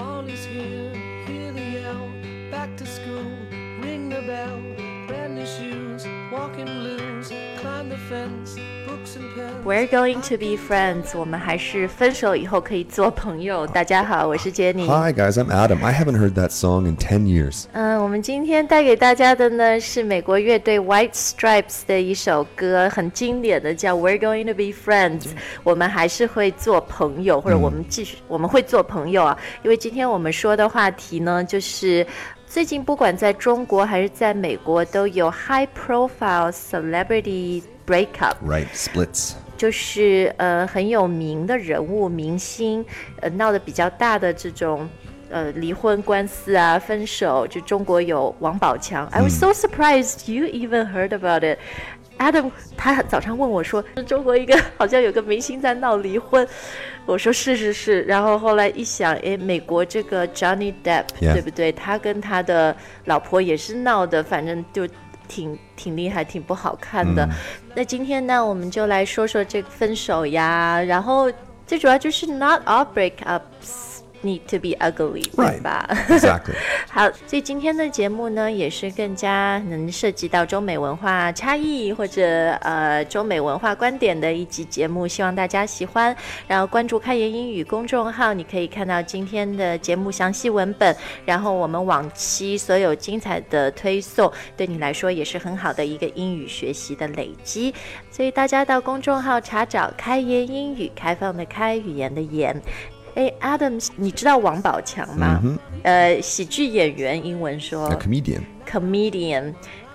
Fall is here, hear the yell. Back to school, ring the bell. Brand new shoes, walking blues. Climb the fence, books and pens. We're going to be friends，我们还是分手以后可以做朋友。大家好，我是 Jenny。 Hi guys, I'm Adam. I haven't heard that song in 10 years. 嗯，我们今天带给大家的呢是美国乐队 White Stripes 的一首歌，很经典的，叫 We're Going to Be Friends。我们还是会做朋友，或者我们继续，我们会做朋友啊。因为今天我们说的话题呢，就是 最近不管在中国还是在美国，都有 high profile celebrity breakup。 Right, splits. 就是呃很有名的人物明星，呃闹得比较大的这种呃离婚官司啊、分手，就中国有王宝强。I was so surprised you even heard about it. Adam 他早上问我说，中国一个好像有个明星在闹离婚，我说是是是，然后后来一想，诶，美国这个 Johnny Depp. 对不对？他跟他的老婆也是闹的，反正就挺挺厉害，挺不好看的。那今天呢，我们就来说说这个分手呀，然后最主要就是 not all breakups need to be ugly，对吧？Exactly. 好，所以今天的节目呢，也是更加能涉及到中美文化差异或者呃中美文化观点的一集节目，希望大家喜欢。然后关注“开言英语”公众号，你可以看到今天的节目详细文本，然后我们往期所有精彩的推送，对你来说也是很好的一个英语学习的累积。所以大家到公众号查找“开言英语”，开放的开，语言的言。哎，Adam，你知道王宝强吗？呃，喜剧演员，英文说 A comedian. comedian.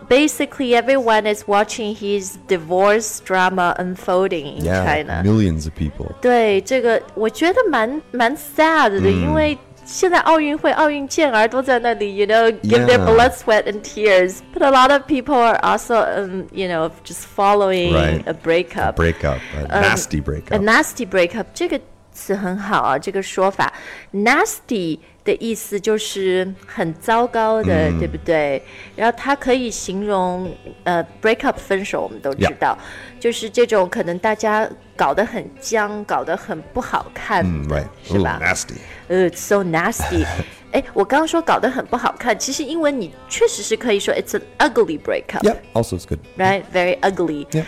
Basically, everyone is watching his divorce drama unfolding in Yeah, China. millions of people. 对这个，我觉得蛮蛮 sad 的，因为现在奥运会、奥运健儿都在那里，you know, give their Yeah. blood, sweat and tears. But a lot of people are also, um, you know, just following Right. a breakup. Breakup, a nasty A breakup. nasty breakup 这个 词很好啊，这个说法，nasty 的意思就是很糟糕的，对不对？然后它可以形容呃 breakup 分手，我们都知道就是这种可能大家搞得很僵，搞得很不好看 Mm, 的 right. 是吧？nasty. 呃、so nasty。哎，我刚刚说搞得很不好看，其实英文你确实是可以说 it's an ugly breakup。Yep, also it's good. right? Very ugly. Yep.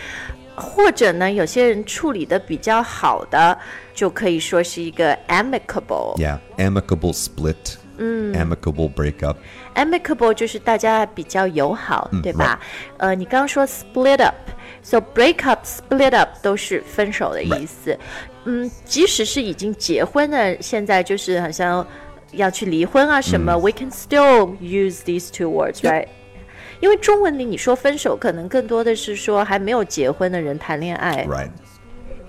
或者呢，有些人处理的比较好的，就可以说是一个 amicable。Yeah, amicable split. 嗯 Amicable breakup. amicable 就是大家比较友好，对吧？呃，你刚刚说 split up，so break up、split up 都是分手的意思。嗯，即使是已经结婚的，现在就是好像要去离婚啊什么、w e can still use these two words，right？因为中文里你说分手，可能更多的是说还没有结婚的人谈恋爱。 Right.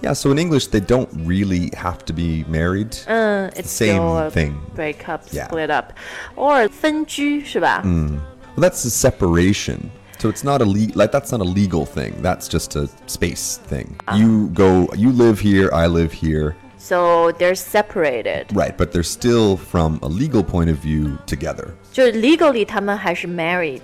Yeah, so in English, they don't really have to be married. 嗯，it's Same still a thing. break up, Yeah. split up, or 分居是吧？ Well, that's a separation. So it's not a le- like that's not a legal thing. That's just a space thing. You go, you live here, I live here. So they're separated. Right, but they're still from a legal point of view together. 就是 legally 他们还是 married，、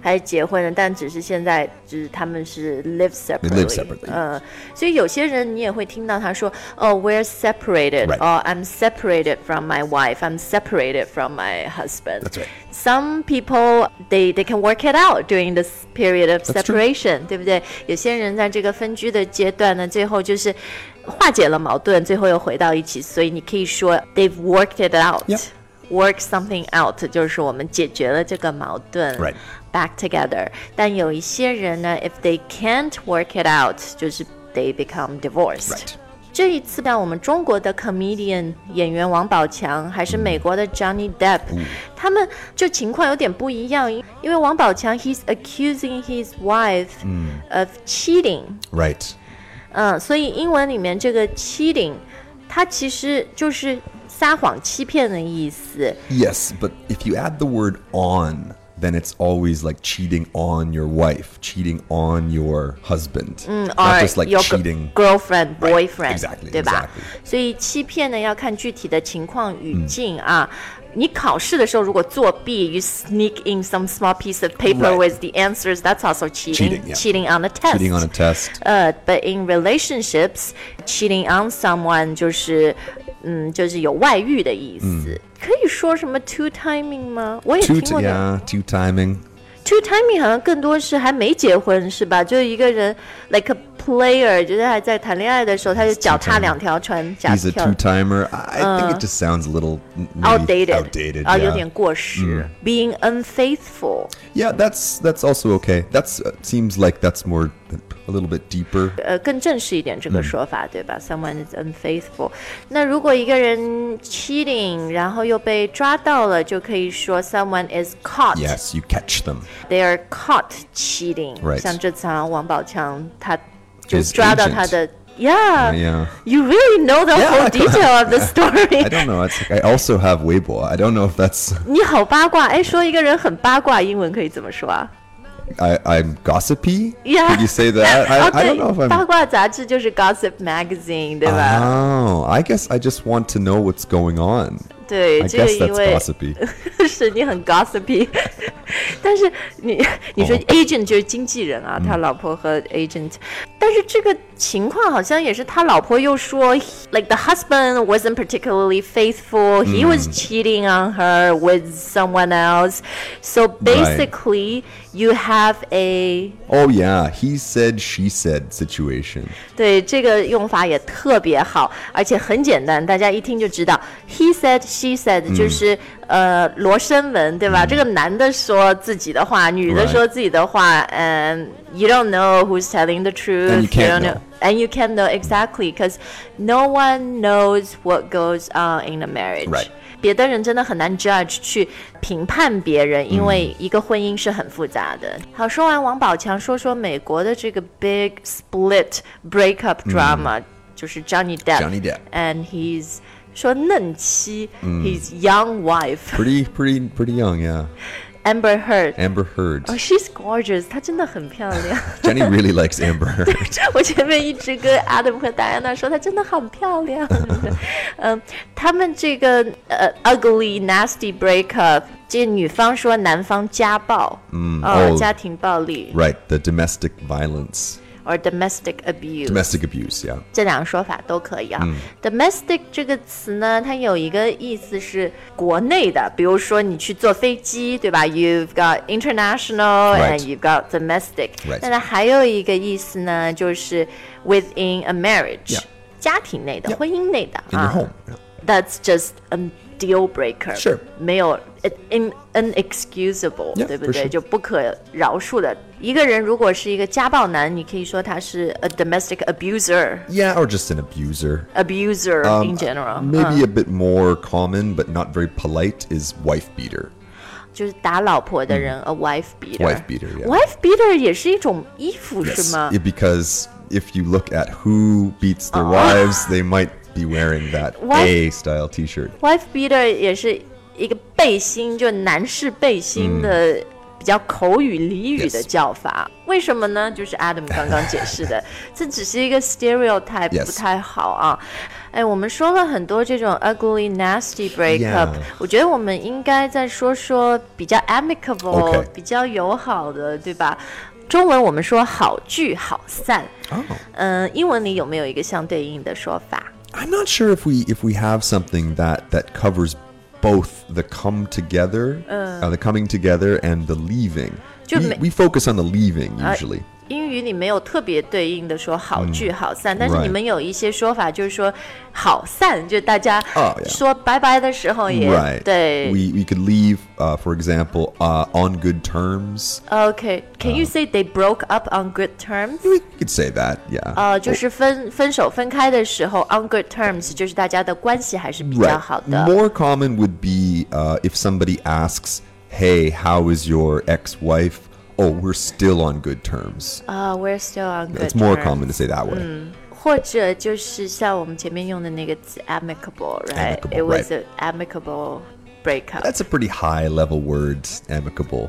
还是结婚了，但只是现在就是他们是 live separately， live separately 嗯，所以有些人你也会听到他说，哦、w e r e separated， Right 哦、i m separated from my wife，I'm separated from my husband。 That's right. Some people they they can work it out during this period of That's true. separation，对不对？有些人在这个分居的阶段呢，最后就是 化解了矛盾，最后又回到一起，所以你可以说 they've worked it out。 Yep. work something out，就是我们解决了这个矛盾 Right. back together。但有一些人呢，if they can't work it out，就是 they become divorced。 Right. 这一次呢，我们中国的 comedian 演员王宝强，还是美国的 Johnny Depp，、他们就情况有点不一样，因因为王宝强 he's accusing his wife of cheating， Right. 嗯，所以英文里面这个 cheating，它其实就是撒谎、欺骗的意思。Yes, but if you add the word on, then it's always like cheating on your wife, cheating on your husband. Not or just like your gr- cheating. girlfriend, Right, boyfriend，、 exactly, 对吧 exactly. 所以欺骗呢要看具体的情况语境啊。你考试的时候如果作弊，you sneak in some small piece of paper Right. with the answers, that's also cheating. Cheating, yeah. Cheating on the test. Cheating on a test. 呃、b u t in relationships, cheating on someone 就是 嗯，就是有外遇的意思。可以说什么 two timing 吗？我也听过的。yeah, two timing. Two timing 好像更多是还没结婚是吧？就是一个人 like a player，就是还在谈恋爱的时候，他就脚踏 two-timing 两条船，脚 He's a 跳 two timer. I I think it just sounds a little m- maybe outdated， outdated. 啊，有 yeah. 点过时。Being unfaithful， Yeah, that's that's also okay. That's uh, seems like that's more a little bit deeper. 呃，更正式一点这个说法，对吧？Someone is unfaithful。那如果一个人 cheating，然后又被抓到了，就可以说 someone is caught。 Yes, you catch them. They are caught cheating。 Right. 像这次好像王宝强他 就 His 抓到 agent. 他的。Yeah, Yeah. you really know the Yeah, whole I- detail of the story. I don't know. It's like I also have Weibo. I don't know if that's 你好八卦，哎，说一个人很八卦，英文可以怎么说啊？ I, I'm gossipy. Yeah. Could you say that? I, 哦， I 对 don't know if，八 I'm. 卦杂志就是 Gossip Magazine，对吧？ Oh, I guess I just want to know what's going on. 对， I 这个 guess 因 that's 为 gossipy. 是你很 gossipy，但是你你说哦 agent 就是经纪人啊，他老婆和 agent， 但是这个情况好像也是他老婆又说，like the husband wasn't particularly faithful, he was cheating on her with someone else, so basically you have a Oh yeah, he said, she said situation. 对这个用法也特别好，而且很简单，大家一听就知道。He said, she said，、就是 呃罗生门，对吧？这个男的说自己的话，女的.说自己的话，and you don't know who's telling the truth. You don't know. And you can't know exactly because no one knows what goes on in a marriage. Right. 别的人真的很难 judge 去评判别人，因为一个婚姻是很复杂的。好，说完王宝强，说说美国的这个 big split breakup drama，、就是 Johnny Depp。Johnny Depp. and he's 说嫩妻、his young wife Pretty, pretty, pretty young. Yeah. Amber Heard。 Amber Heard. 哦、s h e s gorgeous，她真的很漂亮。 Jenny really likes Amber Heard. 我前面一直跟 Adam 和戴安娜说，她真的很漂亮。嗯，他们这个呃 ugly nasty breakup，这女方说男方家暴，嗯，哦家庭暴力 Right, the domestic violence, or domestic abuse。 domestic abuse. Yeah. 这两个说法都可以啊。domestic 这个词呢，它有一个意思是国内的，比如说你去坐飞机，对吧？You've got international Right. and you've got domestic。 Right. 但是还有一个意思呢，就是 within a marriage，、 Yeah. 家庭内的 Yeah. 婚姻内的 In your 啊。 home. Yeah. That's just a deal breaker. Sure. 没有 in unexcusable，、 Yeah, 对不 for 对 sure. 就不可饶恕的。一个人如果是一个家暴男，你可以说他是 a domestic abuser。 Yeah, or just an abuser. abuser Um, in general， Maybe 嗯 a bit more common, but not very polite, is wife beater. 就是打老婆的人、a wife beater。 Wife beater, yeah. wife beater 也是一种衣服 Yes, 是吗 yeah, because if you look at who beats their wives, they might be wearing that Wife- A style T-shirt. wife beater 也是 一个背心就男士背心的比较口语俚语的叫法。为什么呢？就是 adam 刚刚解释的。这只是一个 stereotype 不太好啊。哎我们说了很多这种 ugly nasty breakup 我觉得我们应该再说说比较 amicable 比较友好的对吧？中文我们说好聚好散。嗯英文里有没有一个相对应的说法？I'm not sure if we if we have something that that covers both the come together, uh, the coming together, and the leaving. We, we focus on the leaving usually. 英语里没有特别对应的说好聚好散，但是 right 你们有一些说法，就是说好散，就大家 Oh, yeah 说拜拜的时候也、 Right. 对。 We we could leave, uh, for example, uh, on good terms. OK，Can、you say they broke up on good terms？ We could say that, yeah. 呃，就是分分手分开的时候，on good terms，就是大家的关系还是比较好的。 More common would be uh, if somebody asks, "Hey, how is your ex-wife?" Oh, we're still on good terms. 啊、w e r e still on good It's more terms common to say that way. 或者就是像我们前面用的那个词 amicable，right？It Amicable, was right. an amicable breakup。 That's a pretty high-level word, amicable.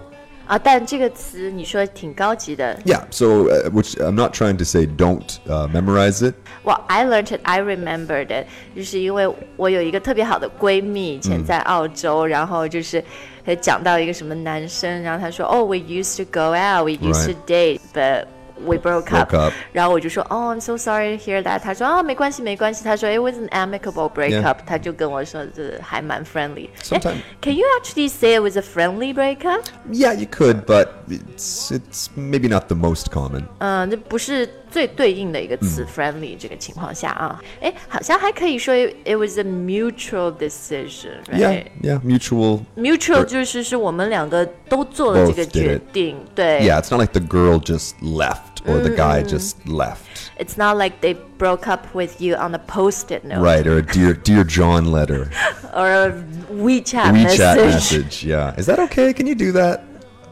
啊，但这个词你说挺高级的。 Yeah. So, uh, which I'm not trying to say don't uh, memorize it. Well, I learned it, I remembered it，就是因为我有一个特别好的闺蜜，以前在澳洲，然后就是她讲到一个什么男生，然后她说，哦、w e used to go out, we used to Right. date, but we broke up，, Broke up 然后我就说哦、I'm so sorry to hear that，他说哦没关系没关系，他说 It was an amicable breakup，、 Yeah. 他就跟我说这还蛮 friendly。 Sometime- Can you actually say it was a friendly breakup？ Yeah, you could, but it's it's maybe not the most common. 嗯，这不是 最对应的一个词、friendly 这个情况下啊，哎，好像还可以说 it, it was a mutual decision，right？ Yeah, yeah, mutual. mutual 就是是我们两个都做了这个 Both did 决 it. 定，对 Yeah, it's not like the girl just left or the guy just left. It's not like they broke up with you on a post-it note Right, or a dear dear John letter, or a WeChat, WeChat message. message. Yeah, is that okay? Can you do that?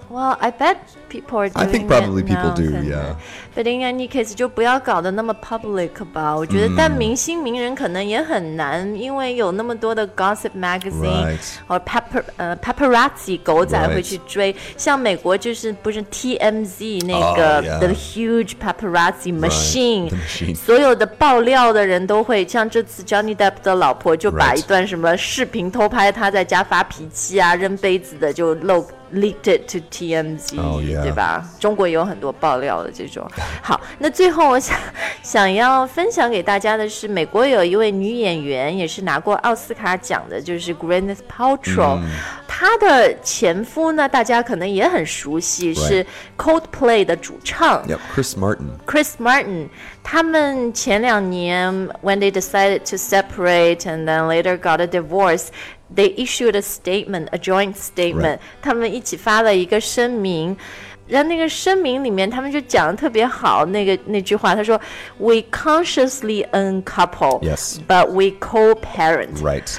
Well, I bet people are doing I think probably it people now, do, 可能 yeah. But in any case，就不要搞得那么 public 吧。我觉得，但明星名人可能也很难，因为有那么多的 gossip magazine， Right. 或 papar 呃 paparazzi 狗仔 Right. 会去追。像美国就是不是 TMZ 那个、 Oh, yeah. the huge paparazzi machine，、 the machine. 所有的爆料的人都会，像这次 Johnny Depp 的老婆就把 Right. 一段什么视频偷拍他在家发脾气啊、扔杯子的就漏 leaked it to TMZ，、 Oh, yeah. 对吧？中国也有很多爆料的这种。好，那最后我想想要分享给大家的是，美国有一位女演员，也是拿过奥斯卡奖的，就是 Gwyneth Paltrow、她的前夫呢，大家可能也很熟悉，是 Coldplay 的主唱。 Yep, Chris Martin. Chris Martin，他们前两年 when they decided to separate and then later got a divorce。 They issued a statement, a joint statement. Right. 他们一起发了一个声明，然后那个声明里面，他们就讲的特别好，那个那句话，他说：“We consciously uncouple, Yes. but we co-parent.” Right.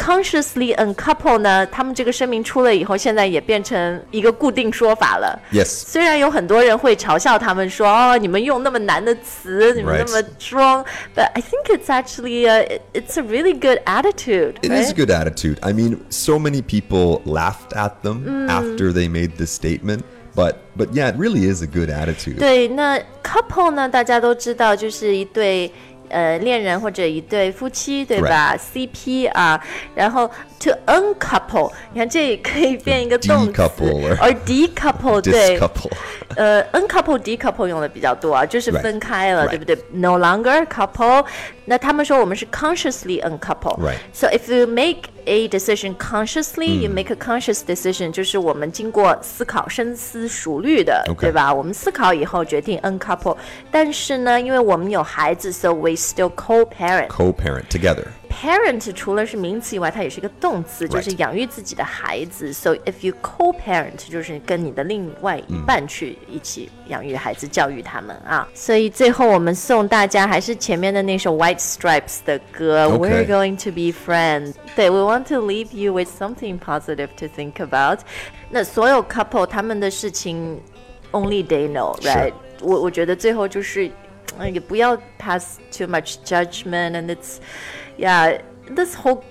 Consciously uncouple 呢，他们这个声明出了以后，现在也变成一个固定说法了。 Yes. 虽然有很多人会嘲笑他们说，哦，你们用那么难的词，你们 Right. 那么装，but I think it's actually a, it's a really good attitude. It is right? a good attitude. I mean, so many people laughed at them after they made this statement, but but yeah, it really is a good attitude. 对，那 couple 呢，大家都知道，就是一对 呃恋人或者一对夫妻，对吧 CP 啊，然后 to uncouple，你看这也可以变一个动词而 decouple 对。呃，uncouple、decouple 用的比较多啊，就是分开了.对不对？No longer couple。那他们说我们是 consciously uncouple。 Right. So if you make a decision consciously, you make a conscious decision，就是我们经过思考、深思熟虑的 OK 对吧？我们思考以后决定 uncouple。但是呢，因为我们有孩子，so we still co-parent。 Co-parent together. parent 除了是名词以外，它也是一个动词，就是 Right. 养育自己的孩子。So if you co-parent，就是跟你的另外一半去一起养育孩子、教育他们啊。所以最后我们送大家还是前面的那首 White Stripes 的歌 Okay. We're going to be friends。对，We want to leave you with something positive to think about。那所有 couple 他们的事情，only they know，right？我我觉得最后就是。 呃也不要 pass too much judgment and it's yeah this whole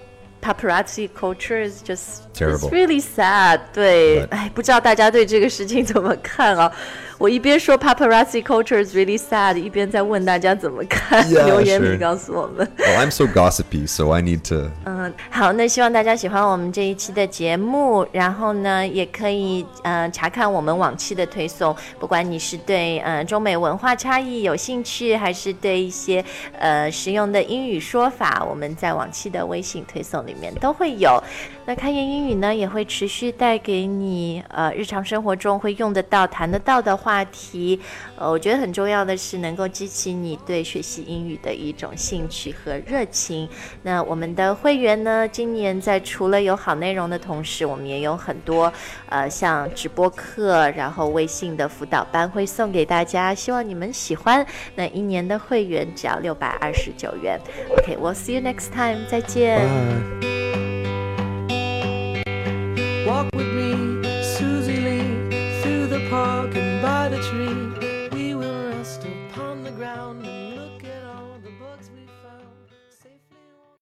paparazzi culture is just Terrible. It's really sad. 对 Right.，哎，不知道大家对这个事情怎么看啊？ 我一边说 paparazzi culture is really sad，一边在问大家怎么看。 Yeah, 留言里 sure. 告诉我们。 Well, I'm so gossipy, so I need to 嗯，好，那希望大家喜欢我们这一期的节目，然后呢，也可以呃查看我们往期的推送。不管你是对呃中美文化差异有兴趣，还是对一些呃实用的英语说法，我们在往期的微信推送里面都会有。那开言英语呢，也会持续带给你呃日常生活中会用得到、谈得到的话 话题。呃，我觉得很重要的是能够激起你对学习英语的一种兴趣和热情。那我们的会员呢，今年在除了有好内容的同时，我们也有很多呃像直播课，然后微信的辅导班会送给大家，希望你们喜欢。那一年的会员只要六百二十九元。OK，we'll、see you next time，再见。